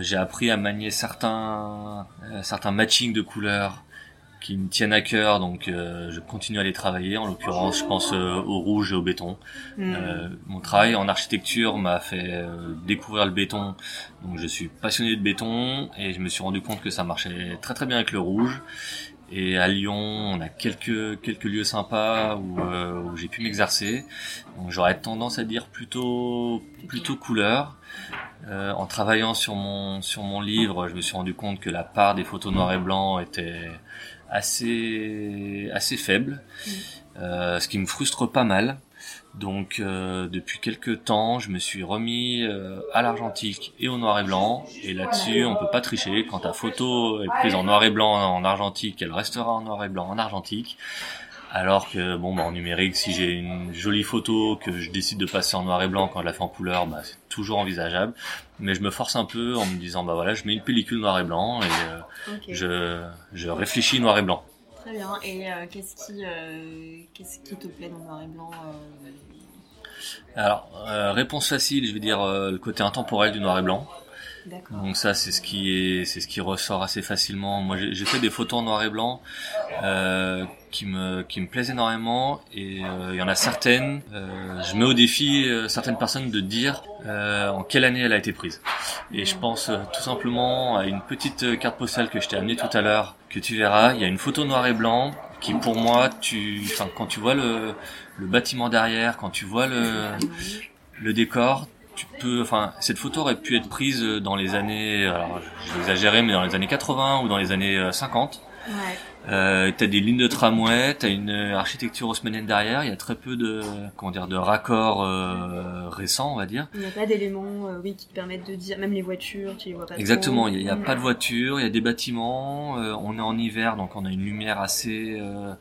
J'ai appris à manier certains certains matchings de couleurs qui me tiennent à cœur, donc euh, je continue à les travailler. En l'occurrence, je pense euh, au rouge et au béton. Hmm. Euh, mon travail en architecture m'a fait euh, découvrir le béton, donc je suis passionné de béton et je me suis rendu compte que ça marchait très très bien avec le rouge. Et à Lyon, on a quelques quelques lieux sympas où, euh, où j'ai pu m'exercer. Donc j'aurais tendance à dire plutôt plutôt couleur. Euh, en travaillant sur mon sur mon livre, je me suis rendu compte que la part des photos noir et blanc était assez assez faible, euh, ce qui me frustre pas mal. Donc euh, depuis quelques temps, je me suis remis euh, à l'argentique et au noir et blanc. Et là-dessus, on peut pas tricher. Quand ta photo est prise en noir et blanc en argentique, elle restera en noir et blanc en argentique. Alors que bon bah en numérique, si j'ai une jolie photo que je décide de passer en noir et blanc quand je la fais en couleur, bah c'est toujours envisageable. Mais je me force un peu en me disant bah voilà, je mets une pellicule noir et blanc et euh, je je réfléchis noir et blanc. Très bien. Et euh, qu'est-ce qui, euh, qu'est-ce qui te plaît dans noir et blanc euh, Alors euh, réponse facile, je vais dire euh, le côté intemporel du noir et blanc. D'accord. Donc ça c'est ce qui est c'est ce qui ressort assez facilement. Moi j'ai j'ai fait des photos en noir et blanc euh, qui me qui me plaisent énormément et euh, il y en a certaines euh, je mets au défi euh, certaines personnes de dire euh, en quelle année elle a été prise. Et je pense euh, tout simplement à une petite carte postale que je t'ai amenée tout à l'heure que tu verras, il y a une photo noir et blanc qui pour moi tu enfin quand tu vois le le bâtiment derrière, quand tu vois le le décor, tu peux, enfin, cette photo aurait pu être prise dans les années, alors je mais dans les années 80 ou dans les années euh, 50. Ouais. Euh, t'as des lignes de tramway, t'as une euh, architecture haussmannienne derrière, il y a très peu de, comment dire, de raccords euh, récents, on va dire. Il n'y a pas d'éléments, euh, oui, qui te permettent de dire, même les voitures, tu les vois pas. Exactement, il n'y a, il y a Mm. pas de voiture, il y a des bâtiments, euh, on est en hiver, donc on a une lumière assez euh,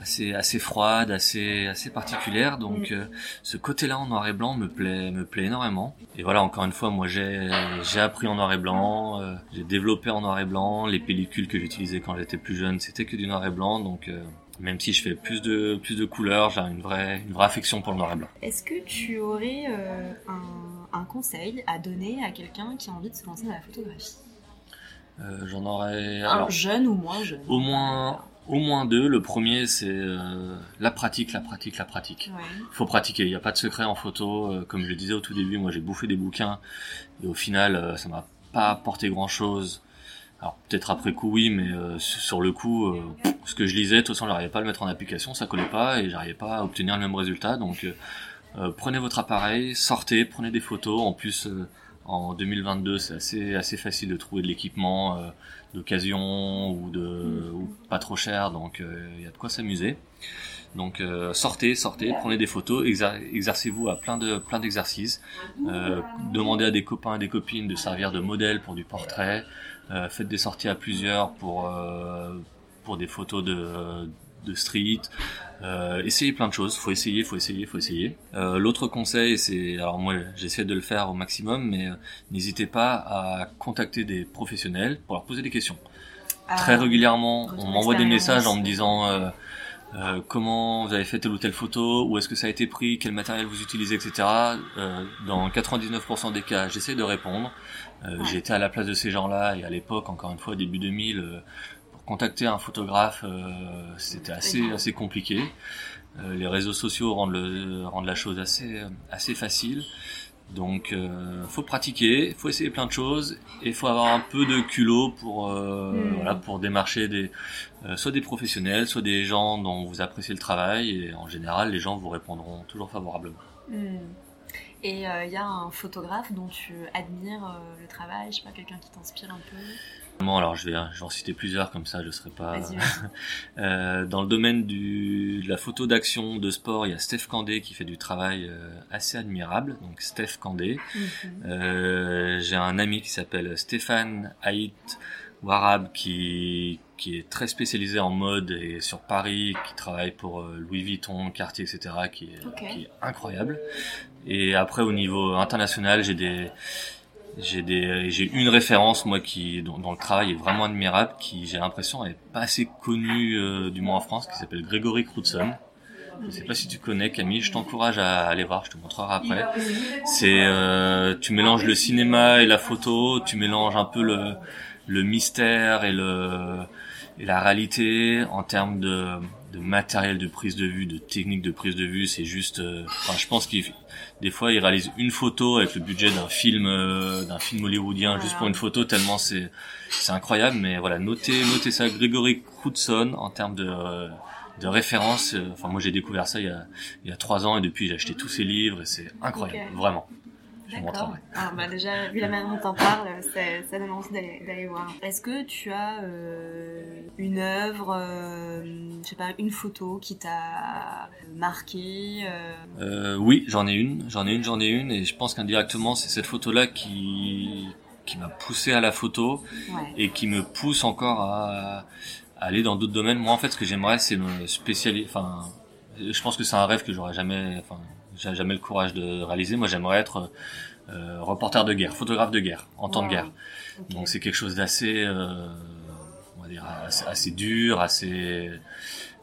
assez assez froide, assez assez particulière. Donc Mm. euh, ce côté-là en noir et blanc me plaît me plaît énormément. Et voilà, encore une fois, moi j'ai j'ai appris en noir et blanc, euh, j'ai développé en noir et blanc. Les pellicules que j'utilisais quand j'étais plus jeune, c'était que du noir et blanc. Donc euh, même si je fais plus de plus de couleurs, j'ai une vraie une vraie affection pour le noir et blanc. Est-ce que tu aurais euh, un, un conseil à donner à quelqu'un qui a envie de se lancer dans la photographie? Euh, J'en aurais Un alors, jeune ou moins jeune? Au moins, au moins deux. Le premier, c'est euh, la pratique, la pratique, la pratique. Ouais. Il faut pratiquer. Il n'y a pas de secret en photo. Euh, Comme je le disais au tout début, moi j'ai bouffé des bouquins et au final, euh, ça m'a pas apporté grand chose. Alors peut-être après coup oui, mais euh, sur le coup, euh, ce que je lisais, de toute façon, j'arrivais pas à le mettre en application, ça collait pas et j'arrivais pas à obtenir le même résultat. Donc euh, prenez votre appareil, sortez, prenez des photos. En plus, euh, en 2022, c'est assez assez facile de trouver de l'équipement euh, d'occasion ou de ou pas trop cher, donc euh, il y a de quoi s'amuser. Donc euh, sortez, sortez, prenez des photos, exer- exercez-vous à plein de plein d'exercices. Euh, demandez à des copains et des copines de servir de modèle pour du portrait. Euh, faites des sorties à plusieurs pour euh, pour des photos de de street. Euh, essayez plein de choses. Faut essayer, faut essayer, faut essayer. Euh, L'autre conseil, c'est alors moi j'essaie de le faire au maximum, mais euh, n'hésitez pas à contacter des professionnels pour leur poser des questions. Très Ah, régulièrement, retour on m'envoie des messages en me disant euh, euh, comment vous avez fait telle ou telle photo, où est-ce que ça a été pris, quel matériel vous utilisez, etc. Euh, dans 99% des cas, j'essaie de répondre. Euh, Ouais. Été à la place de ces gens-là et à l'époque, encore une fois, début 2000, euh, pour contacter un photographe, euh, c'était assez assez compliqué. Euh, les réseaux sociaux rendent le rendent la chose assez assez facile. Donc, euh, faut pratiquer, faut essayer plein de choses, et faut avoir un peu de culot pour euh, Mm. voilà pour démarcher des euh, soit des professionnels, soit des gens dont vous appréciez le travail, et en général, les gens vous répondront toujours favorablement. Hmm. Et il y a un photographe dont tu admires le travail, je sais pas, quelqu'un qui t'inspire un peu? Bon, alors je vais, je vais en citer plusieurs comme ça, je serai pas. Euh, dans le domaine du, de la photo d'action, de sport, il y a Steph Candé qui fait du travail euh, assez admirable. Donc Steph Candé. Mhm. Euh, J'ai un ami qui s'appelle Stéphane Haït Warab qui qui est très spécialisé en mode et sur Paris, qui travaille pour euh, Louis Vuitton, Cartier, etc. qui est, qui est incroyable. Et après au niveau international, j'ai des j'ai une référence moi qui dont, dont le travail est vraiment admirable, qui j'ai l'impression est pas assez connu euh, du moins en France, qui s'appelle Grégory Crutzen. Je sais pas si tu connais Camille, je t'encourage à aller voir, je te montrerai après. C'est euh, tu mélanges le cinéma et la photo, tu mélanges un peu le le mystère et le et la réalité en termes de de matériel de prise de vue, de technique de prise de vue, c'est juste euh, enfin je pense qu'il des fois il réalise une photo avec le budget d'un film euh, d'un film hollywoodien juste pour une photo tellement c'est c'est incroyable. Mais voilà notez notez ça. Grégory Crutzen en termes de euh, de référence euh, enfin moi j'ai découvert ça il y a il y a trois ans et depuis j'ai acheté tous ses livres et c'est incroyable vraiment D'accord. montrerai Ah, bah déjà, vu la manière dont t'en parles, ça, ça donne envie d'aller d'aller voir. Est-ce que tu as euh, une œuvre, euh, je sais pas, une photo qui t'a marqué euh, Euh, oui, j'en ai une, j'en ai une, j'en ai une, et je pense qu'indirectement c'est cette photo-là qui qui m'a poussé à la photo Ouais. et qui me pousse encore à aller dans d'autres domaines. Moi, en fait, ce que j'aimerais, c'est me spécialiser. Enfin, je pense que c'est un rêve que j'aurais jamais, enfin, j'ai jamais le courage de réaliser. Moi, j'aimerais être euh, reporter de guerre, photographe de guerre, en temps de guerre. Donc, c'est quelque chose d'assez, euh, on va dire, assez, assez dur, assez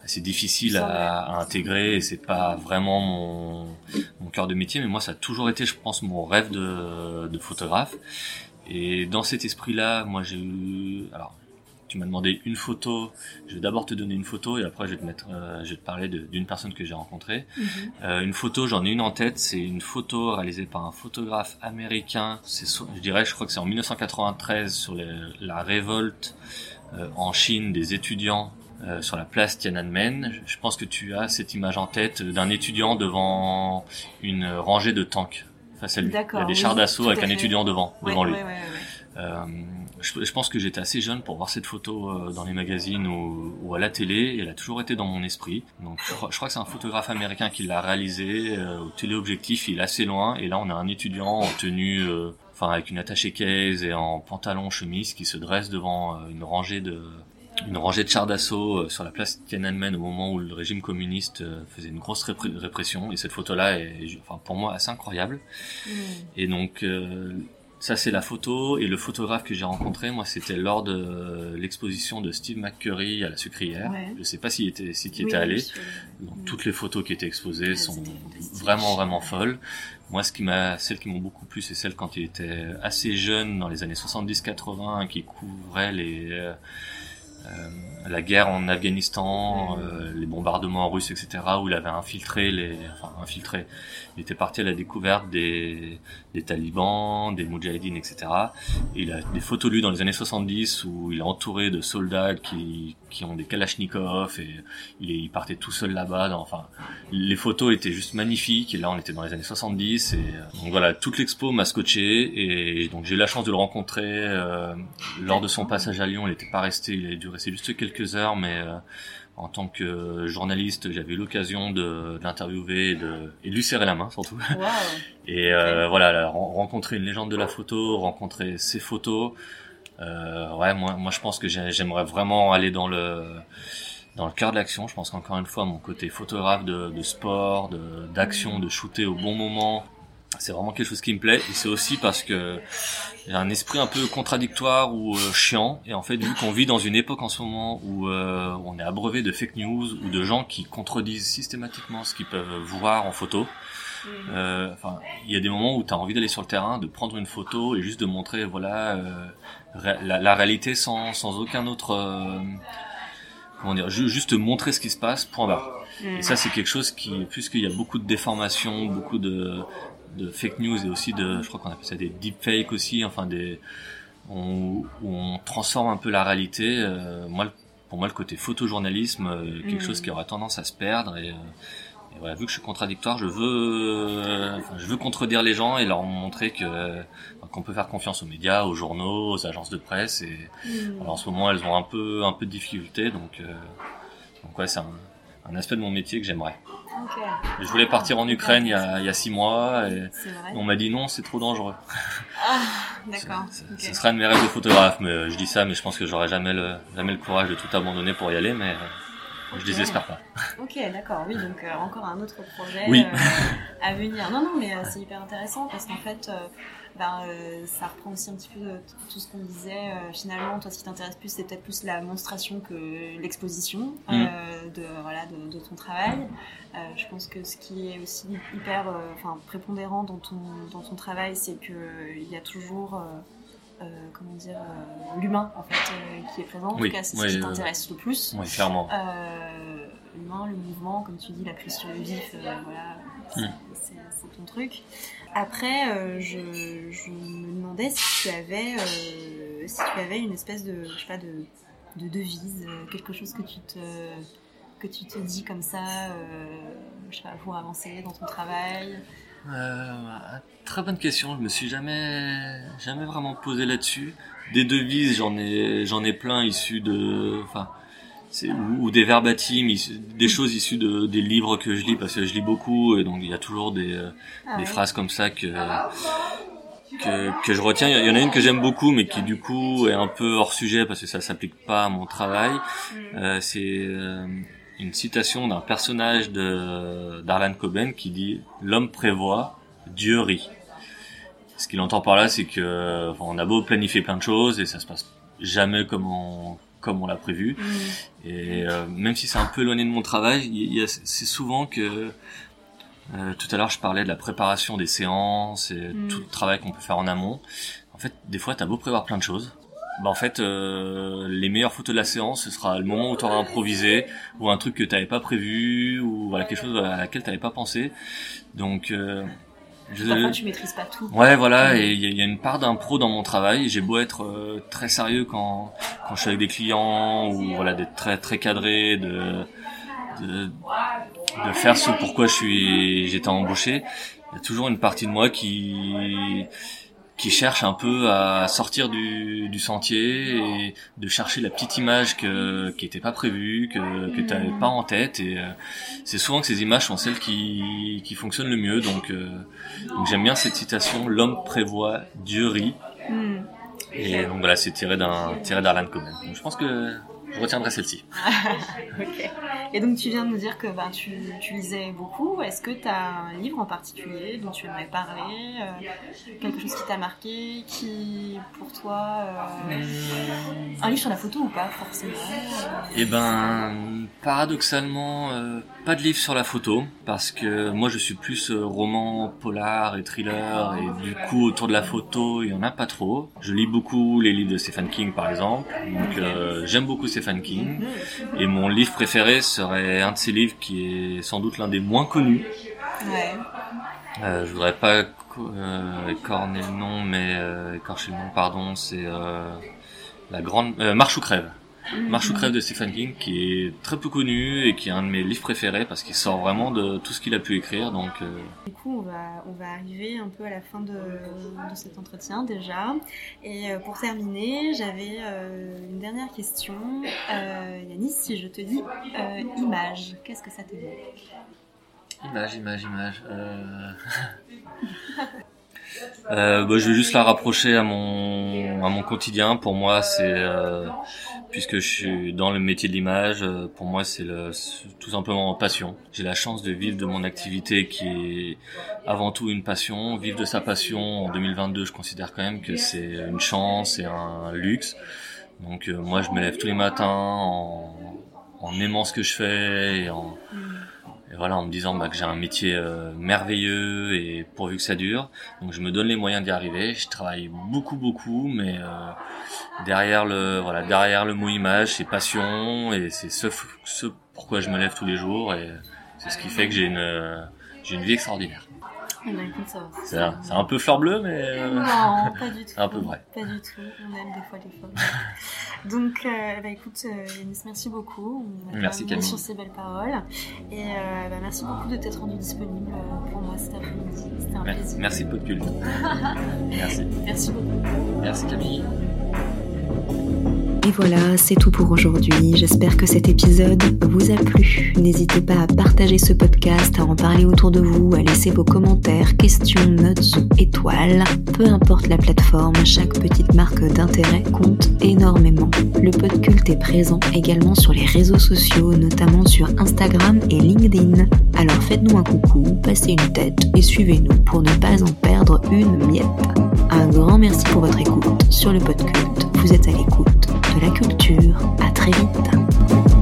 assez difficile à, à, intégrer. Et c'est pas vraiment mon, mon cœur de métier. Mais moi ça a toujours été je pense mon rêve de, de photographe. Et dans cet esprit là moi j'ai eu alors tu m'as demandé une photo. Je vais d'abord te donner une photo et après je vais te mettre, euh, je vais te parler d'une personne que j'ai rencontrée. Mm -hmm. euh, une photo, j'en ai une en tête. C'est une photo réalisée par un photographe américain. C'est, je dirais, je crois que c'est en 1993 sur les, la révolte euh, en Chine des étudiants euh, sur la place Tiananmen. Je pense que tu as cette image en tête d'un étudiant devant une rangée de tanks face à lui. Il y a des oui, chars d'assaut avec un étudiant devant, ouais, devant lui. Ouais, ouais, euh, je, je, pense que j'étais assez jeune pour voir cette photo euh, dans les magazines ou, ou, à la télé. Et elle a toujours été dans mon esprit. Donc je, je crois que c'est un photographe américain qui l'a réalisé euh, au téléobjectif. Il est assez loin. Et là, on a un étudiant en tenue, euh, enfin avec une attachée case et en pantalon chemise qui se dresse devant une rangée de une rangée de chars d'assaut sur la place Tiananmen au moment où le régime communiste faisait une grosse répression et cette photo là est enfin pour moi assez incroyable mmh. et donc euh, ça c'est la photo. Et le photographe que j'ai rencontré moi c'était lors de l'exposition de Steve McCurry à la sucrière. Ouais. je sais pas s'il était s'il était allé. oui, donc toutes les photos qui étaient exposées ouais, sont vraiment vraiment folles. Moi ce qui m'a celles qui m'ont beaucoup plu c'est celles quand il était assez jeune dans les années 70 80 qui couvrait les euh, euh, la guerre en Afghanistan, euh, les bombardements russes, etc., où il avait infiltré les, enfin infiltré, il était parti à la découverte des, des talibans, des moudjahidines, etc. Et il a des photos lui dans les années 70 où il est entouré de soldats qui, qui ont des kalachnikovs et il, il partait tout seul là-bas. Enfin, les photos étaient juste magnifiques et là on était dans les années 70 et euh, donc voilà, toute l'expo m'a scotché et donc j'ai eu la chance de le rencontrer euh, lors de son passage à Lyon. Il n'était pas resté, il a dû rester juste quelques heures, mais euh, en tant que journaliste, j'avais eu l'occasion de, de l'interviewer et de, et de lui serrer la main surtout. Wow. et euh, voilà, là, rencontrer une légende de la photo, rencontrer ses photos. Euh, ouais, moi, moi je pense que j'aimerais vraiment aller dans le dans le cœur de l'action. Je pense qu'encore une fois, mon côté photographe de, de sport, d'action, de, de shooter au bon moment, c'est vraiment quelque chose qui me plaît. Et c'est aussi parce que j'ai un esprit un peu contradictoire ou euh, chiant. Et en fait vu qu'on vit dans une époque en ce moment où euh, on est abreuvé de fake news ou de gens qui contredisent systématiquement ce qu'ils peuvent voir en photo euh, enfin il y a des moments où tu as envie d'aller sur le terrain de prendre une photo et juste de montrer voilà euh, la, la, réalité sans, sans aucun autre euh, comment dire juste montrer ce qui se passe point barre. Et ça c'est quelque chose qui puisqu'il y a beaucoup de déformations beaucoup de de fake news et aussi de, je crois qu'on appelle ça des deepfakes aussi, enfin des, on, où on transforme un peu la réalité. Euh, moi, pour moi, le côté photojournalisme, euh, quelque mmh. chose qui aura tendance à se perdre et, euh, et, voilà, vu que je suis contradictoire, je veux, enfin, je veux contredire les gens et leur montrer que qu'on peut faire confiance aux médias, aux journaux, aux agences de presse et mmh. alors, en ce moment, elles ont un peu un peu de difficulté, donc donc ouais, c'est un, un aspect de mon métier que j'aimerais. Okay. Je voulais partir en Ukraine il y a, il y a six mois et on m'a dit non, c'est trop dangereux. Ah, d'accord. Okay. Ce serait un de mes rêves de photographe, mais je dis ça, mais je pense que j'aurais jamais le, jamais le courage de tout abandonner pour y aller, mais je okay. désespère pas. Ok, d'accord, oui, donc euh, encore un autre projet oui. euh, à venir. Non, non, mais euh, c'est hyper intéressant parce qu'en fait, ben, euh, ça reprend aussi un petit peu tout ce qu'on disait. Euh, finalement, toi, ce qui t'intéresse plus, c'est peut-être plus la monstration que l'exposition mm. euh, de, voilà, de, de, ton travail. Euh, je pense que ce qui est aussi hyper euh, enfin, prépondérant dans ton, dans ton travail, c'est qu'il y a toujours. Euh, comment dire l'humain en fait qui est présent en oui, tout cas c'est oui, ce qui t'intéresse le plus oui clairement l'humain le mouvement comme tu dis la prise sur le vif voilà mm. c'est ton truc après, euh, je, me demandais si tu avais, euh, si tu avais une espèce de, je sais pas, de, de devise, euh, quelque chose que tu te, que tu te dis comme ça, je sais pas, pour avancer dans ton travail. Très bonne question. Je me suis jamais, jamais vraiment posé là-dessus. Des devises, j'en ai, j'en ai plein issus de, enfin ou, ou, des verbatims, des choses issues de, des livres que je lis parce que je lis beaucoup et donc il y a toujours des, euh, ah des phrases comme ça que que, je retiens. Il y en a une que j'aime beaucoup, mais qui du coup est un peu hors sujet parce que ça s'applique pas à mon travail. Mm. Euh, c'est euh, une citation d'un personnage de d'Arlan Coben qui dit "L'homme prévoit, Dieu rit". Ce qu'il entend par là, c'est que on a beau planifier plein de choses et ça se passe jamais comme on comme on l'a prévu. Mm. Et euh, même si c'est un peu éloigné de mon travail, c'est souvent que euh, tout à l'heure, je parlais de la préparation des séances et mm. tout le travail qu'on peut faire en amont. En fait, des fois, t'as beau prévoir plein de choses. Bah, en fait, euh, les meilleures photos de la séance, ce sera le moment où tu auras improvisé, ou un truc que t'avais pas prévu, ou voilà quelque chose à laquelle t'avais pas pensé. Donc, euh, je... Parfois, tu maîtrises pas tout. Ouais, voilà, et il y, a une part d'impro dans mon travail. J'ai beau être euh, très sérieux quand quand je suis avec des clients, ou voilà, d'être très très cadré, de de, de faire ce pourquoi je suis j'étais embauché. Il y a toujours une partie de moi qui qui cherche un peu à sortir du, du sentier et de chercher la petite image que, qui était pas prévue, que, que tu n'avais pas en tête. Et euh, c'est souvent que ces images sont celles qui, qui fonctionnent le mieux. Donc, euh, donc j'aime bien cette citation l'homme prévoit, Dieu rit. Hmm. Et donc voilà, c'est tiré d'un tiré d'Arlan Coben. Donc je pense que je retiendrai celle-ci. Et donc tu viens de nous dire que bah, tu, tu lisais beaucoup. Est-ce que tu as un livre en particulier dont tu aimerais parler euh, Quelque chose qui t'a marqué Qui pour toi... Euh, un livre sur la photo ou pas forcément Eh ben, paradoxalement, euh, pas de livre sur la photo. Parce que moi je suis plus roman, polar et thriller. Et du coup autour de la photo, il y en a pas trop. Je lis beaucoup les livres de Stephen King par exemple. Donc j'aime beaucoup Stephen King. Et mon livre préféré serait un de ses livres qui est sans doute l'un des moins connus. Ouais. Euh, je voudrais pas euh, écorner le nom, mais euh, écorcher le nom, pardon, c'est euh, la grande Marche ou crève. Mhm. Marche ou crève de Stephen King, qui est très peu connu et qui est un de mes livres préférés parce qu'il sort vraiment de tout ce qu'il a pu écrire. Donc, euh... Du coup, on va, on va arriver un peu à la fin de, de cet entretien déjà. Et euh, pour terminer, j'avais euh, une dernière question. Euh, Yanis, si je te dis image, qu'est-ce que ça te dit? Image, image, image. Euh, bah, je vais juste la rapprocher à mon à mon quotidien. Pour moi, c'est euh, puisque je suis dans le métier de l'image, euh, pour moi c'est tout simplement passion. J'ai la chance de vivre de mon activité qui est avant tout une passion. Vivre de sa passion en 2022, je considère quand même que c'est une chance et un luxe. Donc euh, moi, je me lève tous les matins en, en aimant ce que je fais et en et voilà, en me disant bah, que j'ai un métier euh, merveilleux et pourvu que ça dure. Donc je me donne les moyens d'y arriver. Je travaille beaucoup, beaucoup, mais euh, derrière le voilà, derrière le mot image, c'est passion et c'est ce, ce pourquoi je me lève tous les jours et c'est ce qui fait que j'ai une j'ai une vie extraordinaire. Eh ben, c'est un, un, peu fleur bleue, mais euh, non, pas du tout. un peu vrai. Pas du tout. On aime des fois les fleurs. Donc, euh, bah, écoute, euh, Yanis, merci beaucoup. merci Camille. sur ces belles paroles. Et euh, bah, merci beaucoup de t'être rendu disponible pour moi cet après-midi. C'était un merci, plaisir. Merci Podcult. merci. Merci beaucoup. Merci Camille. Et voilà, c'est tout pour aujourd'hui. J'espère que cet épisode vous a plu. N'hésitez pas à partager ce podcast, à en parler autour de vous, à laisser vos commentaires, questions, notes ou étoiles. Peu importe la plateforme, chaque petite marque d'intérêt compte énormément. Le Podculte est présent également sur les réseaux sociaux, notamment sur Instagram et LinkedIn. Alors faites-nous un coucou, passez une tête et suivez-nous pour ne pas en perdre une miette. Un grand merci pour votre écoute sur le Podculte. Vous êtes à l'écoute de la culture. À très vite.